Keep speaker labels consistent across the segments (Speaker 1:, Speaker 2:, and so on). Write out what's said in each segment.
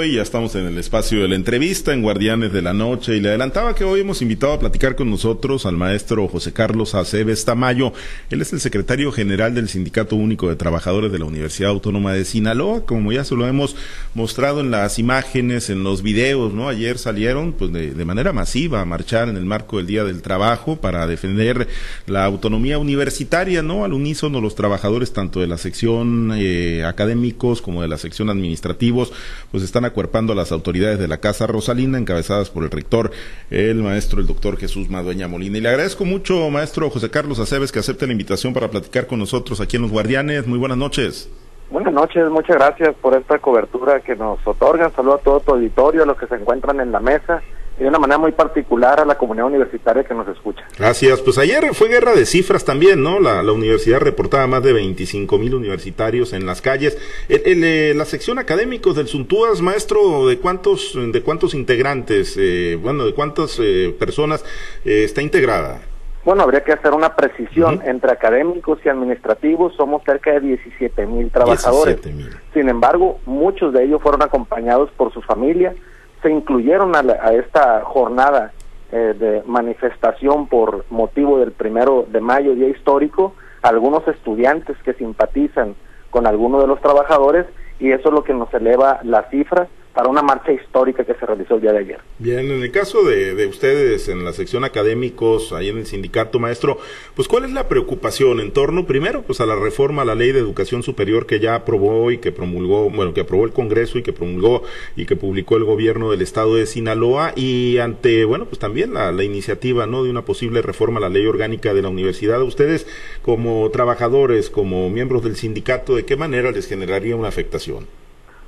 Speaker 1: hoy ya estamos en el espacio de la entrevista en Guardianes de la Noche y le adelantaba que hoy hemos invitado a platicar con nosotros al maestro José Carlos Aceves Tamayo. Él es el secretario general del Sindicato Único de Trabajadores de la Universidad Autónoma de Sinaloa, como ya se lo hemos mostrado en las imágenes, en los videos, ¿no? Ayer salieron pues de, manera masiva a marchar en el marco del Día del Trabajo para defender la autonomía universitaria, ¿no? Al unísono los trabajadores tanto de la sección eh, académicos como de la sección administrativos, pues están acuerpando a las autoridades de la Casa Rosalina, encabezadas por el rector, el maestro, el doctor Jesús Madueña Molina. Y le agradezco mucho, maestro José Carlos Aceves, que acepte la invitación para platicar con nosotros aquí en Los Guardianes. Muy buenas noches.
Speaker 2: Buenas noches, muchas gracias por esta cobertura que nos otorgan. Saludo a todo tu auditorio, a los que se encuentran en la mesa y de una manera muy particular a la comunidad universitaria que nos escucha.
Speaker 1: Gracias. Pues ayer fue guerra de cifras también, ¿no? La, la universidad reportaba más de 25 mil universitarios en las calles. El, el, eh, la sección académicos del Suntúas, maestro, ¿de cuántos, de cuántos integrantes, eh, bueno, de cuántas eh, personas eh, está integrada?
Speaker 2: Bueno, habría que hacer una precisión. Uh -huh. Entre académicos y administrativos somos cerca de 17 mil trabajadores. 17, Sin embargo, muchos de ellos fueron acompañados por sus familias, se incluyeron a, la, a esta jornada eh, de manifestación por motivo del primero de mayo, día histórico, algunos estudiantes que simpatizan con algunos de los trabajadores y eso es lo que nos eleva las cifras para una marcha histórica que se realizó el día de ayer.
Speaker 1: Bien, en el caso de, de, ustedes en la sección académicos, ahí en el sindicato maestro, pues cuál es la preocupación en torno, primero, pues a la reforma a la ley de educación superior que ya aprobó y que promulgó, bueno, que aprobó el Congreso y que promulgó y que publicó el gobierno del estado de Sinaloa y ante, bueno, pues también la, la iniciativa, ¿no?, de una posible reforma a la ley orgánica de la universidad. Ustedes, como trabajadores, como miembros del sindicato, ¿de qué manera les generaría una afectación?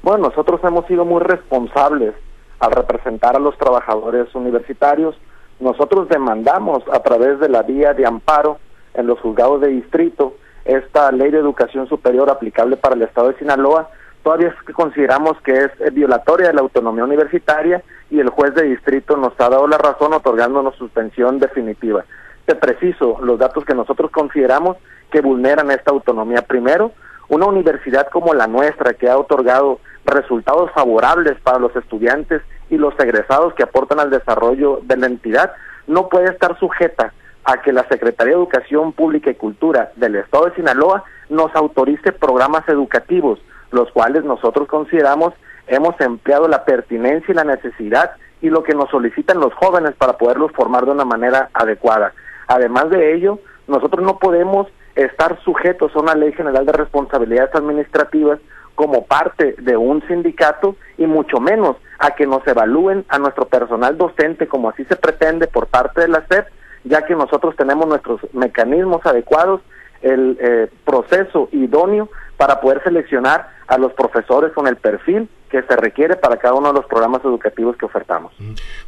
Speaker 2: Bueno, nosotros hemos sido muy responsables al representar a los trabajadores universitarios. Nosotros demandamos a través de la vía de amparo en los juzgados de distrito esta ley de educación superior aplicable para el estado de Sinaloa. Todavía es que consideramos que es violatoria de la autonomía universitaria y el juez de distrito nos ha dado la razón otorgándonos suspensión definitiva. Te preciso los datos que nosotros consideramos que vulneran esta autonomía. Primero, una universidad como la nuestra que ha otorgado resultados favorables para los estudiantes y los egresados que aportan al desarrollo de la entidad, no puede estar sujeta a que la Secretaría de Educación Pública y Cultura del Estado de Sinaloa nos autorice programas educativos, los cuales nosotros consideramos hemos empleado la pertinencia y la necesidad y lo que nos solicitan los jóvenes para poderlos formar de una manera adecuada. Además de ello, nosotros no podemos estar sujetos a una ley general de responsabilidades administrativas como parte de un sindicato y mucho menos a que nos evalúen a nuestro personal docente como así se pretende por parte de la SEP, ya que nosotros tenemos nuestros mecanismos adecuados, el eh, proceso idóneo para poder seleccionar a los profesores con el perfil que se requiere para cada uno de los programas educativos que ofertamos.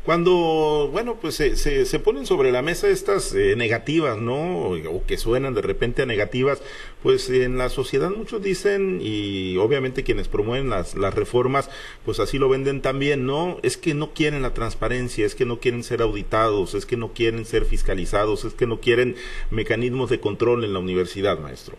Speaker 1: Cuando, bueno, pues se, se, ponen sobre la mesa estas eh, negativas, ¿no? O que suenan de repente a negativas, pues en la sociedad muchos dicen, y obviamente quienes promueven las, las reformas, pues así lo venden también, ¿no? Es que no quieren la transparencia, es que no quieren ser auditados, es que no quieren ser fiscalizados, es que no quieren mecanismos de control en la universidad, maestro.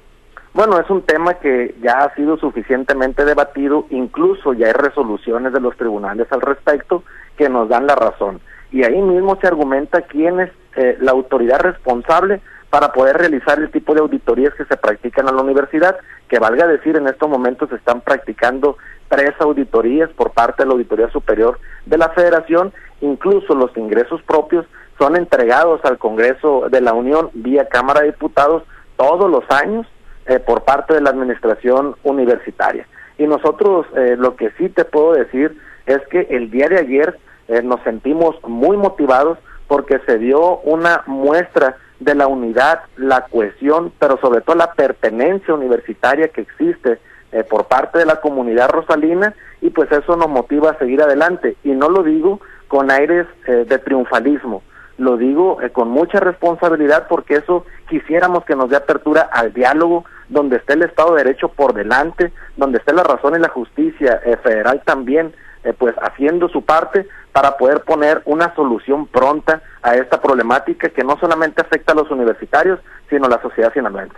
Speaker 2: Bueno, es un tema que ya ha sido suficientemente debatido, incluso ya hay resoluciones de los tribunales al respecto que nos dan la razón. Y ahí mismo se argumenta quién es eh, la autoridad responsable para poder realizar el tipo de auditorías que se practican en la universidad, que valga decir, en estos momentos se están practicando tres auditorías por parte de la Auditoría Superior de la Federación, incluso los ingresos propios son entregados al Congreso de la Unión vía Cámara de Diputados todos los años eh, por parte de la administración universitaria. Y nosotros eh, lo que sí te puedo decir es que el día de ayer eh, nos sentimos muy motivados porque se dio una muestra de la unidad, la cohesión, pero sobre todo la pertenencia universitaria que existe eh, por parte de la comunidad rosalina y pues eso nos motiva a seguir adelante. Y no lo digo con aires eh, de triunfalismo, lo digo eh, con mucha responsabilidad porque eso quisiéramos que nos dé apertura al diálogo, donde esté el Estado de Derecho por delante, donde esté la razón y la justicia eh, federal también, eh, pues haciendo su parte para poder poner una solución pronta a esta problemática que no solamente afecta a los universitarios, sino a la sociedad finalmente.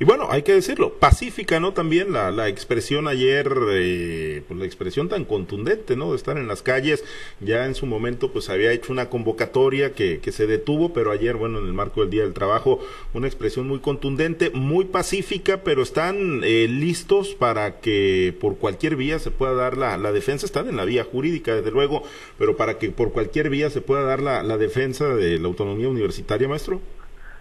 Speaker 1: Y bueno, hay que decirlo, pacífica, ¿no? También la, la expresión ayer, eh, pues la expresión tan contundente, ¿no? De estar en las calles, ya en su momento pues había hecho una convocatoria que, que se detuvo, pero ayer, bueno, en el marco del Día del Trabajo, una expresión muy contundente, muy pacífica, pero están eh, listos para que por cualquier vía se pueda dar la, la defensa, están en la vía jurídica, desde luego, pero para que por cualquier vía se pueda dar la, la defensa de la autonomía universitaria, maestro?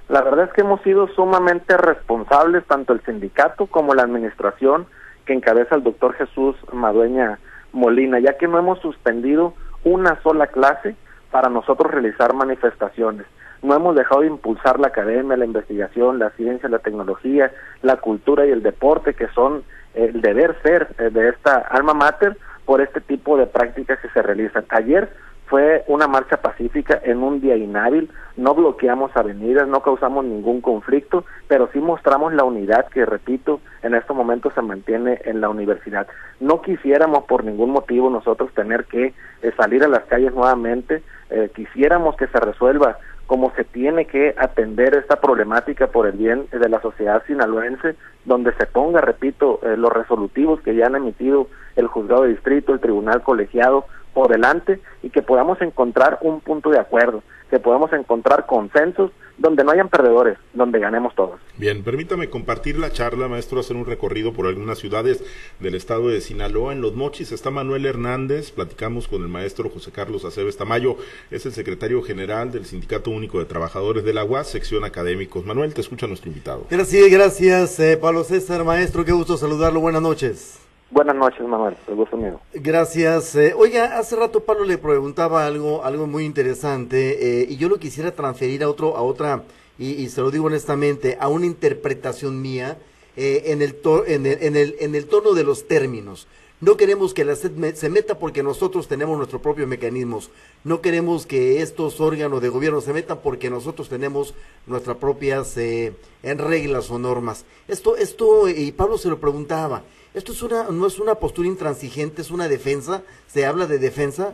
Speaker 2: La verdad es que hemos sido sumamente responsables, tanto el sindicato como la administración que encabeza el doctor Jesús Madueña Molina, ya que no hemos suspendido una sola clase para nosotros realizar manifestaciones. No hemos dejado de impulsar la academia, la investigación, la ciencia, la tecnología, la cultura y el deporte, que son el deber ser eh, de esta alma mater por este tipo de prácticas que se realizan. Ayer fue una marcha pacífica en un día inhábil, no bloqueamos avenidas, no causamos ningún conflicto, pero sí mostramos la unidad que, repito, en estos momentos se mantiene en la universidad. No quisiéramos por ningún motivo nosotros tener que eh, salir a las calles nuevamente, eh, quisiéramos que se resuelva como se tiene que atender esta problemática por el bien de la sociedad sinaloense, donde se ponga, repito, eh, los resolutivos que ya han emitido el juzgado de distrito, el tribunal colegiado, por delante y que podamos encontrar un punto de acuerdo, que podamos encontrar consensos donde no hayan perdedores, donde ganemos todos.
Speaker 1: Bien, permítame compartir la charla, maestro, hacer un recorrido por algunas ciudades del estado de Sinaloa. En Los Mochis está Manuel Hernández, platicamos con el maestro José Carlos Aceves Tamayo, es el secretario general del Sindicato Único de Trabajadores de la UAS, sección académicos. Manuel, te escucha nuestro invitado.
Speaker 3: Gracias, gracias, eh, Pablo César, maestro, qué gusto saludarlo, buenas noches.
Speaker 2: Buenas noches, Manuel. El gusto mío.
Speaker 3: Gracias. Eh, oiga, hace rato Pablo le preguntaba algo, algo muy interesante, eh, y yo lo quisiera transferir a otro, a otra, y, se lo digo honestamente, a una interpretación mía eh, en, el en, el, en, el, en el tono de los términos. No queremos que la SED se meta porque nosotros tenemos nuestros propios mecanismos. No queremos que estos órganos de gobierno se metan porque nosotros tenemos nuestras propias en reglas o normas. Esto, esto, y Pablo se lo preguntaba, esto es una, no es una postura intransigente, es una defensa. ¿Se habla de defensa?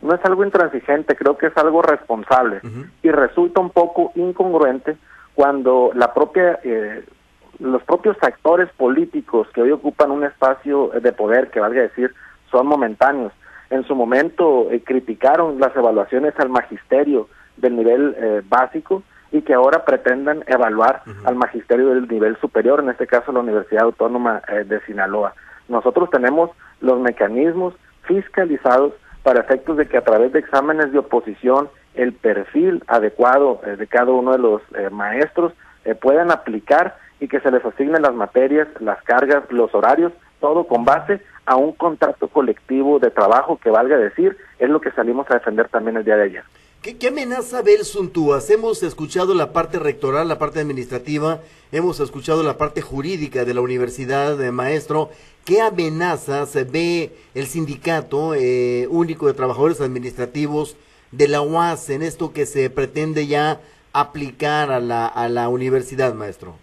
Speaker 2: No es algo intransigente, creo que es algo responsable. Y resulta un poco incongruente cuando la propia, eh, los propios actores políticos que hoy ocupan un espacio de poder, que valga decir, son momentáneos. En su momento eh, criticaron las evaluaciones al magisterio del nivel eh, básico y que ahora pretendan evaluar al magisterio del nivel superior, en este caso la Universidad Autónoma eh, de Sinaloa. Nosotros tenemos los mecanismos fiscalizados para efectos de que a través de exámenes de oposición el perfil adecuado eh, de cada uno de los eh, maestros puedan aplicar y que se les asignen las materias, las cargas, los horarios, todo con base a un contrato colectivo de trabajo que valga decir, es lo que salimos a defender también el día de ayer.
Speaker 3: ¿Qué, amenaza ve el Suntúas? Hemos escuchado la parte rectoral, la parte administrativa, hemos escuchado la parte jurídica de la universidad, de maestro. ¿Qué amenazas ve el sindicato eh, único de trabajadores administrativos de la UAS en esto que se pretende ya aplicar a la, a la universidad, maestro?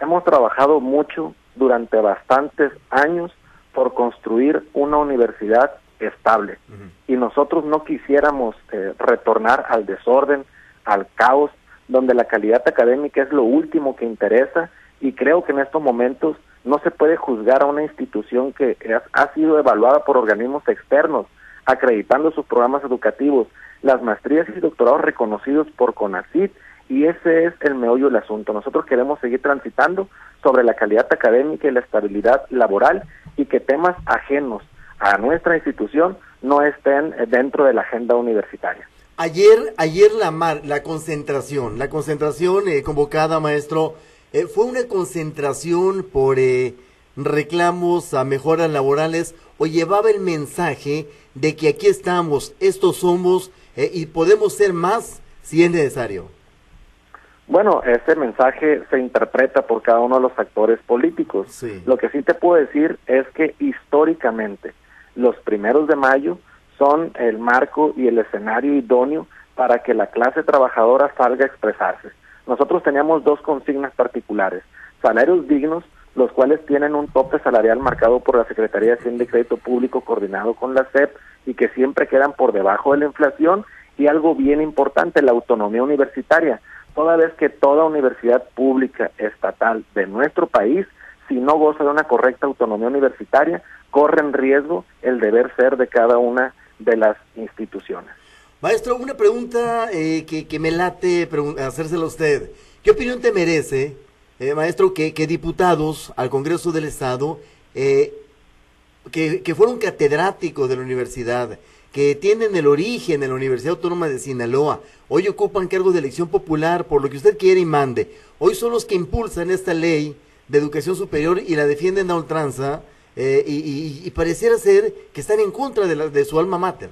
Speaker 2: Hemos trabajado mucho durante bastantes años por construir una universidad estable. Y nosotros no quisiéramos eh, retornar al desorden, al caos, donde la calidad académica es lo último que interesa y creo que en estos momentos no se puede juzgar a una institución que ha sido evaluada por organismos externos, acreditando sus programas educativos, las maestrías y doctorados reconocidos por CONACYT, y ese es el meollo del asunto. Nosotros queremos seguir transitando sobre la calidad académica y la estabilidad laboral y que temas ajenos a nuestra institución no estén dentro de la agenda universitaria.
Speaker 3: Ayer, ayer la, mar, la concentración, la concentración eh, convocada, maestro, eh, fue una concentración por eh, reclamos a mejoras laborales o llevaba el mensaje de que aquí estamos, estos somos y podemos ser más si es necesario.
Speaker 2: Bueno, ese mensaje se interpreta por cada uno de los actores políticos. Lo que sí te puedo decir es que históricamente los primeros de mayo son el marco y el escenario idóneo para que la clase trabajadora salga a expresarse. Nosotros teníamos dos consignas particulares, salarios dignos, los cuales tienen un tope salarial marcado por la Secretaría de Hacienda y Crédito Público coordinado con la SEP y que siempre quedan por debajo de la inflación, y algo bien importante, la autonomía universitaria. Toda vez que toda universidad pública estatal de nuestro país, si no goza de una correcta autonomía universitaria, corre en riesgo el deber ser de cada una de las instituciones.
Speaker 3: Maestro, una pregunta eh, que, me late hacérsela a usted. ¿Qué opinión te merece, eh, maestro, que, que, diputados al Congreso del Estado, eh, que, que fueron catedráticos de la universidad, que tienen el origen en la Universidad Autónoma de Sinaloa, hoy ocupan cargos de elección popular por lo que usted quiere y mande, hoy son los que impulsan esta ley de educación superior y la defienden a ultranza, eh, y, y, pareciera ser que están en contra de, la, de su alma mater.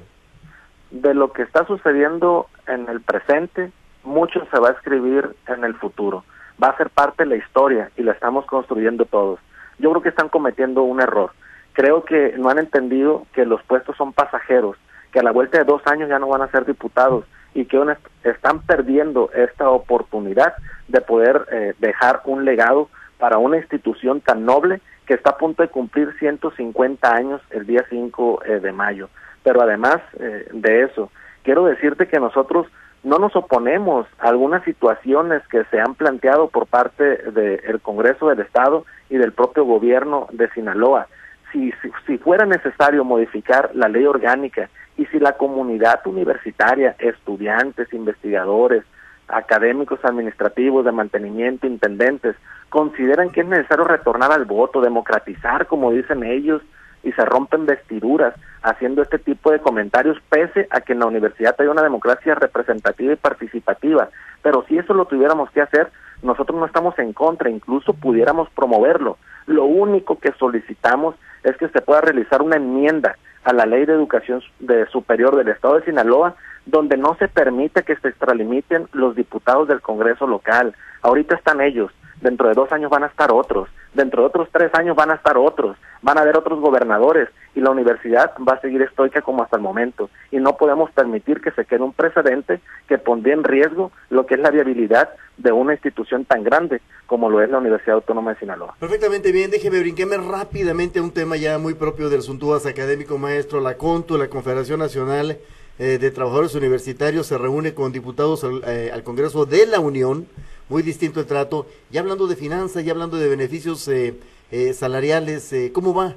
Speaker 2: De lo que está sucediendo en el presente, mucho se va a escribir en el futuro. Va a ser parte de la historia y la estamos construyendo todos. Yo creo que están cometiendo un error. Creo que no han entendido que los puestos son pasajeros, que a la vuelta de dos años ya no van a ser diputados y que están perdiendo esta oportunidad de poder eh, dejar un legado para una institución tan noble que está a punto de cumplir 150 años el día 5 eh, de mayo. Pero además eh, de eso, quiero decirte que nosotros no nos oponemos a algunas situaciones que se han planteado por parte del Congreso del Estado y del propio gobierno de Sinaloa. Si, si, si, fuera necesario modificar la ley orgánica y si la comunidad universitaria, estudiantes, investigadores, académicos administrativos de mantenimiento, intendentes, consideran que es necesario retornar al voto, democratizar, como dicen ellos, y se rompen vestiduras haciendo este tipo de comentarios, pese a que en la universidad hay una democracia representativa y participativa. Pero si eso lo tuviéramos que hacer, nosotros no estamos en contra, incluso pudiéramos promoverlo. Lo único que solicitamos es que se pueda realizar una enmienda a la Ley de Educación de Superior del Estado de Sinaloa, donde no se permite que se extralimiten los diputados del Congreso local. Ahorita están ellos, dentro de dos años van a estar otros, dentro de otros tres años van a estar otros, van a haber otros gobernadores y la universidad va a seguir estoica como hasta el momento y no podemos permitir que se quede un precedente que pondría en riesgo lo que es la viabilidad de una institución tan grande como lo es la Universidad Autónoma de Sinaloa.
Speaker 3: Perfectamente bien, déjeme brinqueme rápidamente a un tema ya muy propio del Suntuas académico maestro, la CONTU, la Confederación Nacional eh, de Trabajadores Universitarios se reúne con diputados al, eh, al Congreso de la Unión muy distinto el trato. Ya hablando de finanzas, ya hablando de beneficios eh, eh, salariales, eh, ¿cómo va?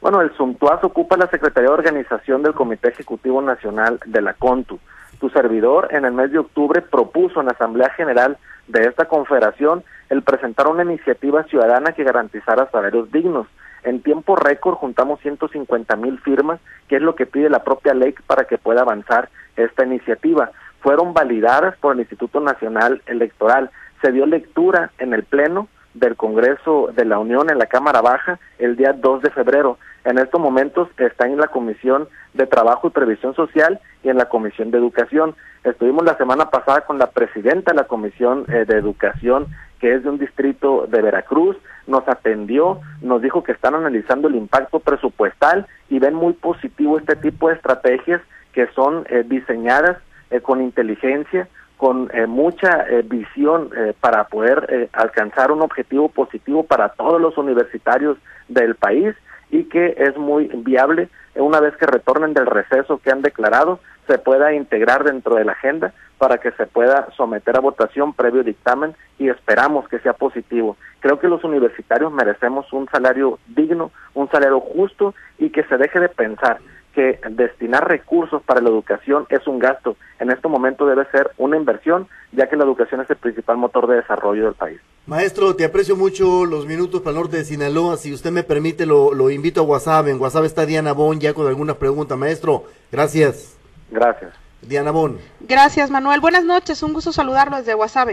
Speaker 2: Bueno, el Suntuaz ocupa la Secretaría de Organización del Comité Ejecutivo Nacional de la CONTU. Tu servidor en el mes de octubre propuso en la Asamblea General de esta confederación el presentar una iniciativa ciudadana que garantizara salarios dignos. En tiempo récord juntamos 150 mil firmas, que es lo que pide la propia ley para que pueda avanzar esta iniciativa fueron validadas por el Instituto Nacional Electoral. Se dio lectura en el Pleno del Congreso de la Unión en la Cámara Baja el día 2 de febrero. En estos momentos está en la Comisión de Trabajo y Previsión Social y en la Comisión de Educación. Estuvimos la semana pasada con la presidenta de la Comisión eh, de Educación, que es de un distrito de Veracruz, nos atendió, nos dijo que están analizando el impacto presupuestal y ven muy positivo este tipo de estrategias que son eh, diseñadas con inteligencia, con eh, mucha eh, visión para poder alcanzar un objetivo positivo para todos los universitarios del país y que es muy viable una vez que retornen del receso que han declarado se pueda integrar dentro de la agenda para que se pueda someter a votación previo dictamen y esperamos que sea positivo. Creo que los universitarios merecemos un salario digno, un salario justo y que se deje de pensar que destinar recursos para la educación es un gasto. En este momento debe ser una inversión, ya que la educación es el principal motor de desarrollo del país.
Speaker 3: Maestro, te aprecio mucho los minutos para el norte de Sinaloa. Si usted me permite, lo, lo invito a WhatsApp. En WhatsApp está Diana Bon ya con alguna pregunta. Maestro, gracias.
Speaker 2: Gracias.
Speaker 3: Diana Bon.
Speaker 4: Gracias, Manuel. Buenas noches. Un gusto saludarlo desde WhatsApp.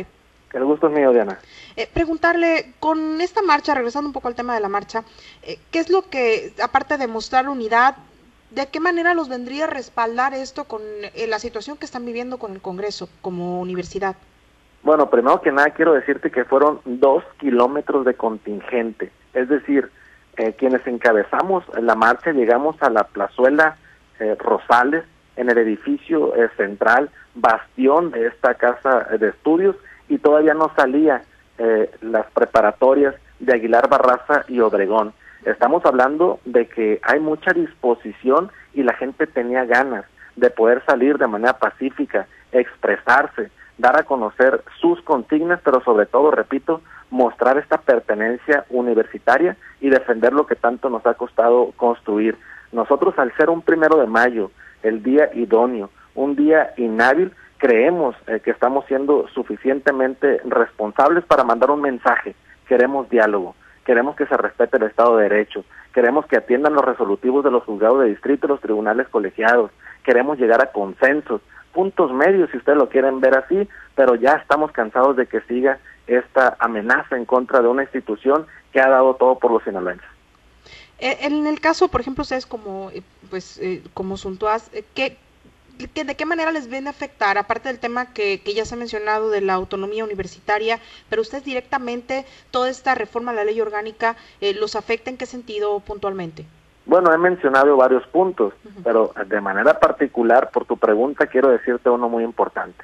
Speaker 2: El gusto es mío, Diana.
Speaker 4: Eh, preguntarle, con esta marcha, regresando un poco al tema de la marcha, eh, ¿qué es lo que, aparte de mostrar unidad, ¿De qué manera los vendría a respaldar esto con eh, la situación que están viviendo con el Congreso como universidad?
Speaker 2: Bueno, primero que nada quiero decirte que fueron dos kilómetros de contingente, es decir, eh, quienes encabezamos la marcha llegamos a la plazuela eh, Rosales, en el edificio central, bastión de esta casa de estudios, y todavía no salía las preparatorias de Aguilar Barraza y Obregón. Estamos hablando de que hay mucha disposición y la gente tenía ganas. de poder salir de manera pacífica, expresarse, dar a conocer sus consignas, pero sobre todo, repito, mostrar esta pertenencia universitaria y defender lo que tanto nos ha costado construir. Nosotros al ser un primero de mayo, el día idóneo, un día inhábil, creemos eh, que estamos siendo suficientemente responsables para mandar un mensaje. Queremos diálogo, queremos que se respete el Estado de Derecho, queremos que atiendan los resolutivos de los juzgados de distrito y los tribunales colegiados, queremos llegar a consensos, puntos medios si ustedes lo quieren ver así, pero ya estamos cansados de que siga esta amenaza en contra de una institución que ha dado todo por los sinaloenses.
Speaker 4: Eh, en el caso, por ejemplo, ustedes como, eh, pues, como Suntuaz, ¿qué, ¿de qué manera les viene a afectar, aparte del tema que, ya se ha mencionado de la autonomía universitaria, pero ustedes directamente, toda esta reforma a la ley orgánica, eh, los afecta en qué sentido puntualmente?
Speaker 2: Bueno, he mencionado varios puntos, pero de manera particular, por tu pregunta, quiero decirte uno muy importante.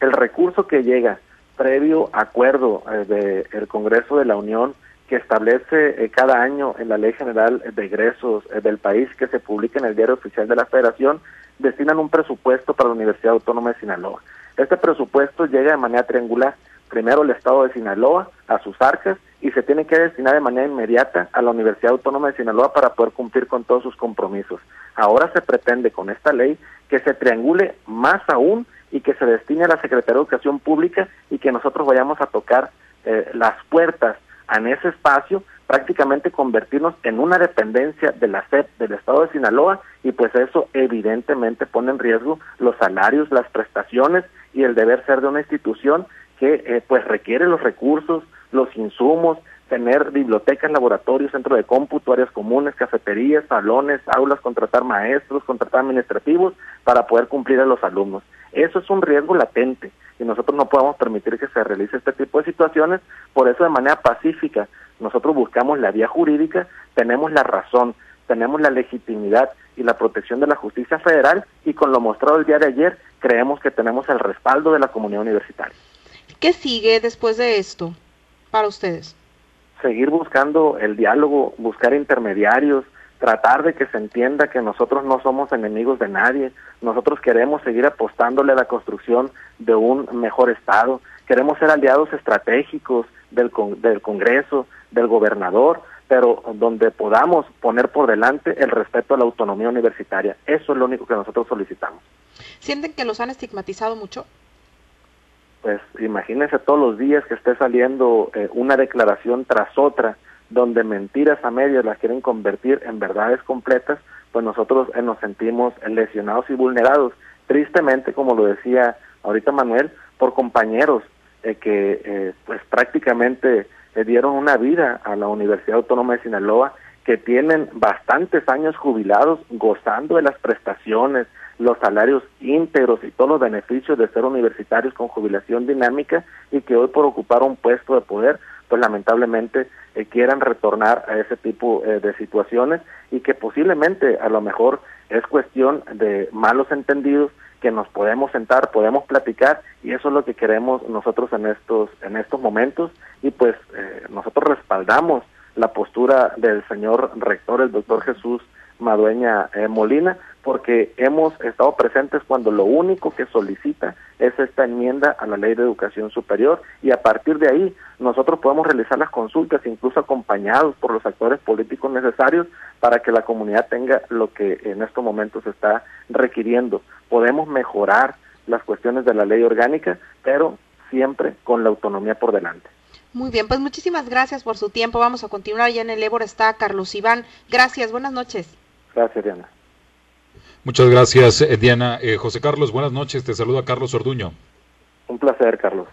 Speaker 2: El recurso que llega previo acuerdo eh, del Congreso de la Unión que establece eh, cada año en la Ley General de Egresos del país que se publica en el Diario Oficial de la Federación destinan un presupuesto para la Universidad Autónoma de Sinaloa. Este presupuesto llega de manera triangular. Primero el Estado de Sinaloa a sus arcas y se tiene que destinar de manera inmediata a la Universidad Autónoma de Sinaloa para poder cumplir con todos sus compromisos. Ahora se pretende con esta ley que se triangule más aún y que se destine a la Secretaría de Educación Pública y que nosotros vayamos a tocar eh, las puertas en ese espacio prácticamente convertirnos en una dependencia de la SEP del Estado de Sinaloa y pues eso evidentemente pone en riesgo los salarios, las prestaciones y el deber ser de una institución que eh, pues requiere los recursos, los insumos, tener bibliotecas, laboratorios, centro de cómputo, áreas comunes, cafeterías, salones, aulas, contratar maestros, contratar administrativos para poder cumplir a los alumnos. Eso es un riesgo latente y nosotros no podemos permitir que se realice este tipo de situaciones, por eso de manera pacífica nosotros buscamos la vía jurídica, tenemos la razón, tenemos la legitimidad y la protección de la justicia federal y con lo mostrado el día de ayer creemos que tenemos el respaldo de la comunidad universitaria.
Speaker 4: ¿Qué sigue después de esto para ustedes?
Speaker 2: Seguir buscando el diálogo, buscar intermediarios, tratar de que se entienda que nosotros no somos enemigos de nadie, nosotros queremos seguir apostándole a la construcción de un mejor Estado, queremos ser aliados estratégicos del, del Congreso, del gobernador, pero donde podamos poner por delante el respeto a la autonomía universitaria. Eso es lo único que nosotros solicitamos.
Speaker 4: ¿Sienten que los han estigmatizado mucho?
Speaker 2: Pues imagínense todos los días que esté saliendo eh, una declaración tras otra, donde mentiras a medias las quieren convertir en verdades completas, pues nosotros eh, nos sentimos lesionados y vulnerados. Tristemente, como lo decía ahorita Manuel, por compañeros eh, que pues prácticamente le dieron una vida a la Universidad Autónoma de Sinaloa, que tienen bastantes años jubilados gozando de las prestaciones, los salarios íntegros y todos los beneficios de ser universitarios con jubilación dinámica y que hoy por ocupar un puesto de poder, pues lamentablemente eh, quieran retornar a ese tipo eh, de situaciones y que posiblemente a lo mejor es cuestión de malos entendidos que nos podemos sentar, podemos platicar y eso es lo que queremos nosotros en estos en estos momentos y pues eh, nosotros respaldamos la postura del señor rector, el doctor Jesús Madueña eh, Molina, porque hemos estado presentes cuando lo único que solicita es esta enmienda a la ley de educación superior y a partir de ahí nosotros podemos realizar las consultas incluso acompañados por los actores políticos necesarios para que la comunidad tenga lo que en estos momentos está requiriendo. Podemos mejorar las cuestiones de la ley orgánica, pero siempre con la autonomía por delante.
Speaker 4: Muy bien, pues muchísimas gracias por su tiempo. Vamos a continuar. Ya en el Ébora está Carlos Iván. Gracias, buenas noches.
Speaker 2: Gracias, Diana.
Speaker 5: Muchas gracias, eh, Diana. Eh, José Carlos, buenas noches. Te saluda Carlos Orduño.
Speaker 2: Un placer, Carlos.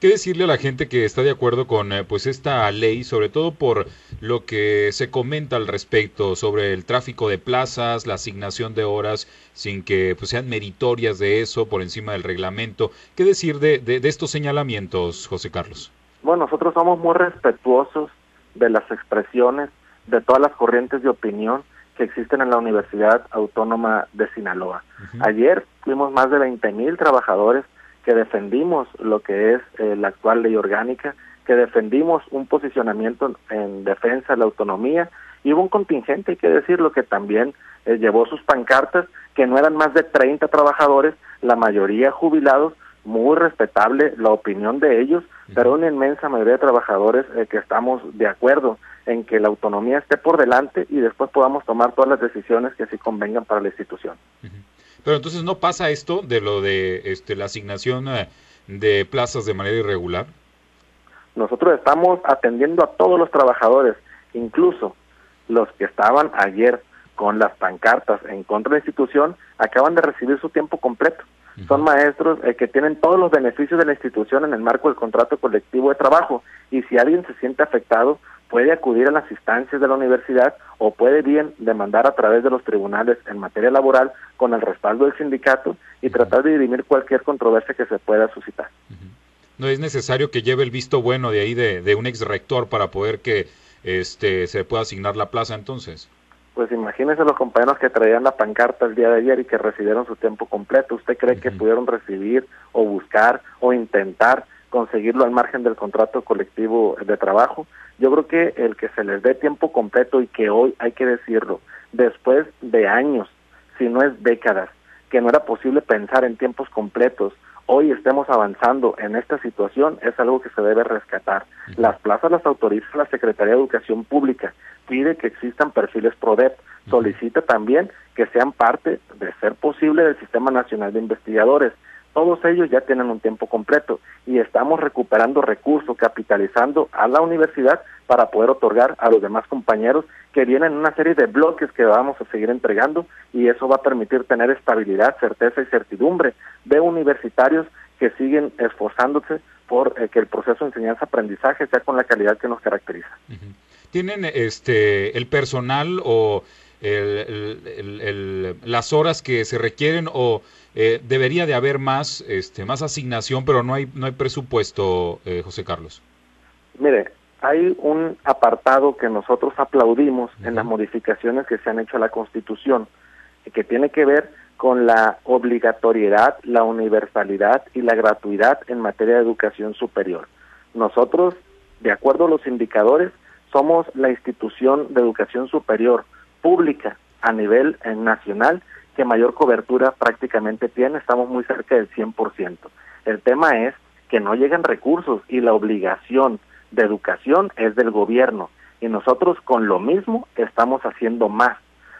Speaker 5: ¿Qué decirle a la gente que está de acuerdo con eh, pues esta ley, sobre todo por lo que se comenta al respecto sobre el tráfico de plazas, la asignación de horas sin que pues, sean meritorias de eso por encima del reglamento? ¿Qué decir de, de estos señalamientos, José Carlos?
Speaker 2: Bueno, nosotros somos muy respetuosos de las expresiones de todas las corrientes de opinión que existen en la Universidad Autónoma de Sinaloa. Ayer fuimos más de 20 mil trabajadores que defendimos lo que es eh, la actual ley orgánica, que defendimos un posicionamiento en defensa de la autonomía Y hubo un contingente, hay que decirlo, que también eh, llevó sus pancartas, que no eran más de 30 trabajadores, la mayoría jubilados, muy respetable la opinión de ellos, pero una inmensa mayoría de trabajadores eh, que estamos de acuerdo en que la autonomía esté por delante y después podamos tomar todas las decisiones que así convengan para la institución.
Speaker 5: Pero entonces no pasa esto de lo de este, la asignación eh, de plazas de manera irregular.
Speaker 2: Nosotros estamos atendiendo a todos los trabajadores, incluso los que estaban ayer con las pancartas en contra de la institución, acaban de recibir su tiempo completo. Son maestros eh, que tienen todos los beneficios de la institución en el marco del contrato colectivo de trabajo y si alguien se siente afectado puede acudir a las instancias de la universidad o puede bien demandar a través de los tribunales en materia laboral con el respaldo del sindicato y tratar de dirimir cualquier controversia que se pueda suscitar.
Speaker 5: No es necesario que lleve el visto bueno de ahí de, de un ex rector para poder que este se pueda asignar la plaza entonces.
Speaker 2: Pues imagínese los compañeros que traían la pancarta el día de ayer y que recibieron su tiempo completo. ¿Usted cree que pudieron recibir o buscar o intentar conseguirlo al margen del contrato colectivo de trabajo? Yo creo que el que se les dé tiempo completo y que hoy hay que decirlo, después de años, si no es décadas, que no era posible pensar en tiempos completos, hoy estemos avanzando en esta situación es algo que se debe rescatar. Las plazas las autoriza la Secretaría de Educación Pública, pide que existan perfiles PRODEP, solicita también que sean parte, de ser posible, del Sistema Nacional de Investigadores. Todos ellos ya tienen un tiempo completo y estamos recuperando recursos, capitalizando a la universidad para poder otorgar a los demás compañeros que vienen una serie de bloques que vamos a seguir entregando y eso va a permitir tener estabilidad, certeza y certidumbre de universitarios que siguen esforzándose por eh, que el proceso de enseñanza-aprendizaje sea con la calidad que nos caracteriza.
Speaker 5: ¿Tienen este el personal o el, las horas que se requieren o eh, debería de haber más este más asignación pero no hay no hay presupuesto eh, José Carlos
Speaker 2: mire hay un apartado que nosotros aplaudimos en las modificaciones que se han hecho a la Constitución que tiene que ver con la obligatoriedad, la universalidad y la gratuidad en materia de educación superior. Nosotros, de acuerdo a los indicadores, somos la institución de educación superior pública a nivel eh, nacional que mayor cobertura prácticamente tiene, estamos muy cerca del 100%. El tema es que no llegan recursos y la obligación de educación es del gobierno. Y nosotros con lo mismo estamos haciendo más,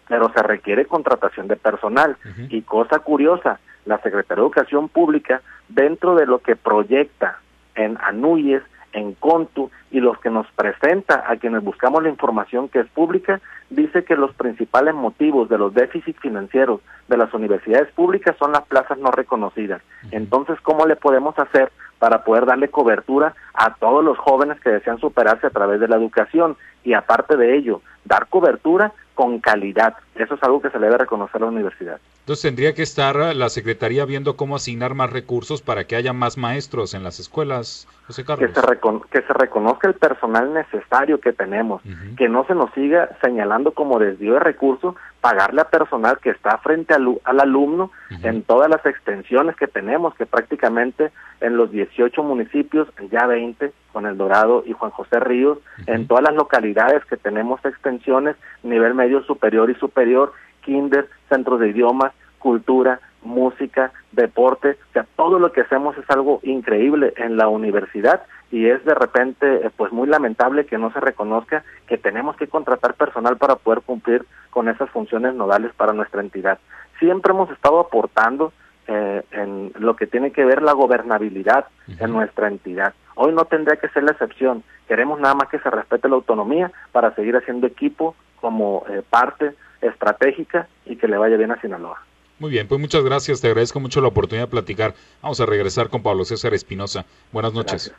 Speaker 2: pero se requiere contratación de personal. Y cosa curiosa, la Secretaría de Educación Pública dentro de lo que proyecta en ANUYES en Contu y los que nos presenta a quienes buscamos la información que es pública, dice que los principales motivos de los déficits financieros de las universidades públicas son las plazas no reconocidas. Entonces, ¿cómo le podemos hacer para poder darle cobertura a todos los jóvenes que desean superarse a través de la educación? Y aparte de ello, dar cobertura con calidad. Eso es algo que se le debe reconocer a la universidad.
Speaker 5: Entonces tendría que estar la Secretaría viendo cómo asignar más recursos para que haya más maestros en las escuelas, José Carlos.
Speaker 2: Que se, que se reconozca el personal necesario que tenemos, que no se nos siga señalando como desvío de recursos, pagarle a personal que está frente al, alumno en todas las extensiones que tenemos, que prácticamente en los 18 municipios, ya 20, con El Dorado y Juan José Ríos, en todas las localidades que tenemos extensiones, nivel medio superior y superior, kinder, centros de idiomas, cultura, música, deporte, o sea, todo lo que hacemos es algo increíble en la universidad y es de repente eh, pues muy lamentable que no se reconozca que tenemos que contratar personal para poder cumplir con esas funciones nodales para nuestra entidad. Siempre hemos estado aportando eh, en lo que tiene que ver la gobernabilidad en nuestra entidad. Hoy no tendría que ser la excepción. Queremos nada más que se respete la autonomía para seguir haciendo equipo como eh, parte estratégica y que le vaya bien a Sinaloa.
Speaker 5: Muy bien, pues muchas gracias, te agradezco mucho la oportunidad de platicar. Vamos a regresar con Pablo César Espinosa. Buenas noches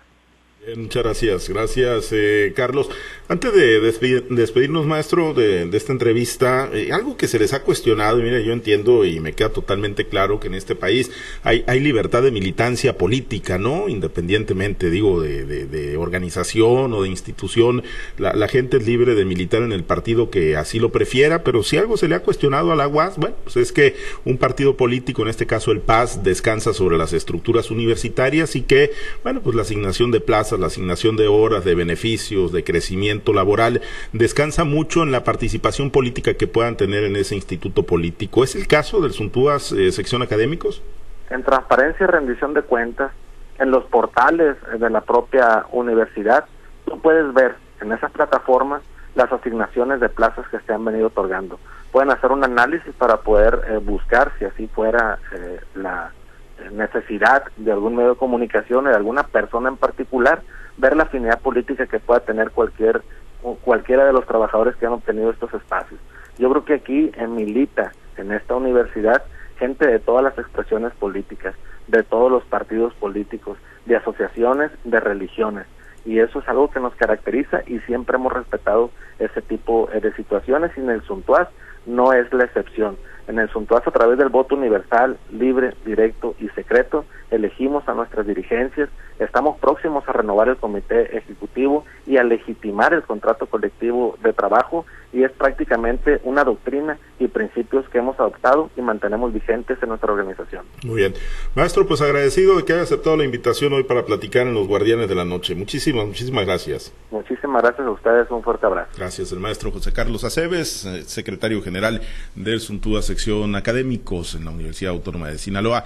Speaker 1: muchas gracias, gracias eh, Carlos. Antes de despedirnos, maestro, de, esta entrevista, eh, algo que se les ha cuestionado, y mira, yo entiendo y me queda totalmente claro que en este país hay, libertad de militancia política, ¿no? Independientemente, digo, de, de, organización o de institución, la, la, gente es libre de militar en el partido que así lo prefiera, pero si algo se le ha cuestionado a la UAS, bueno, pues es que un partido político, en este caso el PAS, descansa sobre las estructuras universitarias y que, bueno, pues la asignación de plazas la asignación de horas, de beneficios, de crecimiento laboral, descansa mucho en la participación política que puedan tener en ese instituto político. ¿Es el caso del Suntúas eh, sección académicos?
Speaker 2: En transparencia y rendición de cuentas, en los portales de la propia universidad, tú puedes ver en esas plataformas las asignaciones de plazas que se han venido otorgando. Pueden hacer un análisis para poder eh, buscar, si así fuera eh, la necesidad de algún medio de comunicación o de alguna persona en particular, ver la afinidad política que pueda tener cualquier cualquiera de los trabajadores que han obtenido estos espacios. Yo creo que aquí en Milita, en esta universidad, gente de todas las expresiones políticas, de todos los partidos políticos, de asociaciones, de religiones. Y eso es algo que nos caracteriza y siempre hemos respetado ese tipo de situaciones y en el Suntuaz no es la excepción. En el Suntuaz, a través del voto universal, libre, directo y secreto, elegimos a nuestras dirigencias, estamos próximos a renovar el comité ejecutivo y a legitimar el contrato colectivo de trabajo y es prácticamente una doctrina y principios que hemos adoptado y mantenemos vigentes en nuestra organización.
Speaker 1: Muy bien. Maestro, pues agradecido de que haya aceptado la invitación hoy para platicar en los Guardianes de la Noche. Muchísimas, muchísimas gracias.
Speaker 2: Muchísimas gracias a ustedes, un fuerte abrazo.
Speaker 1: Gracias, el maestro José Carlos Aceves, eh, secretario general del Suntúa Sección Académicos en la Universidad Autónoma de Sinaloa.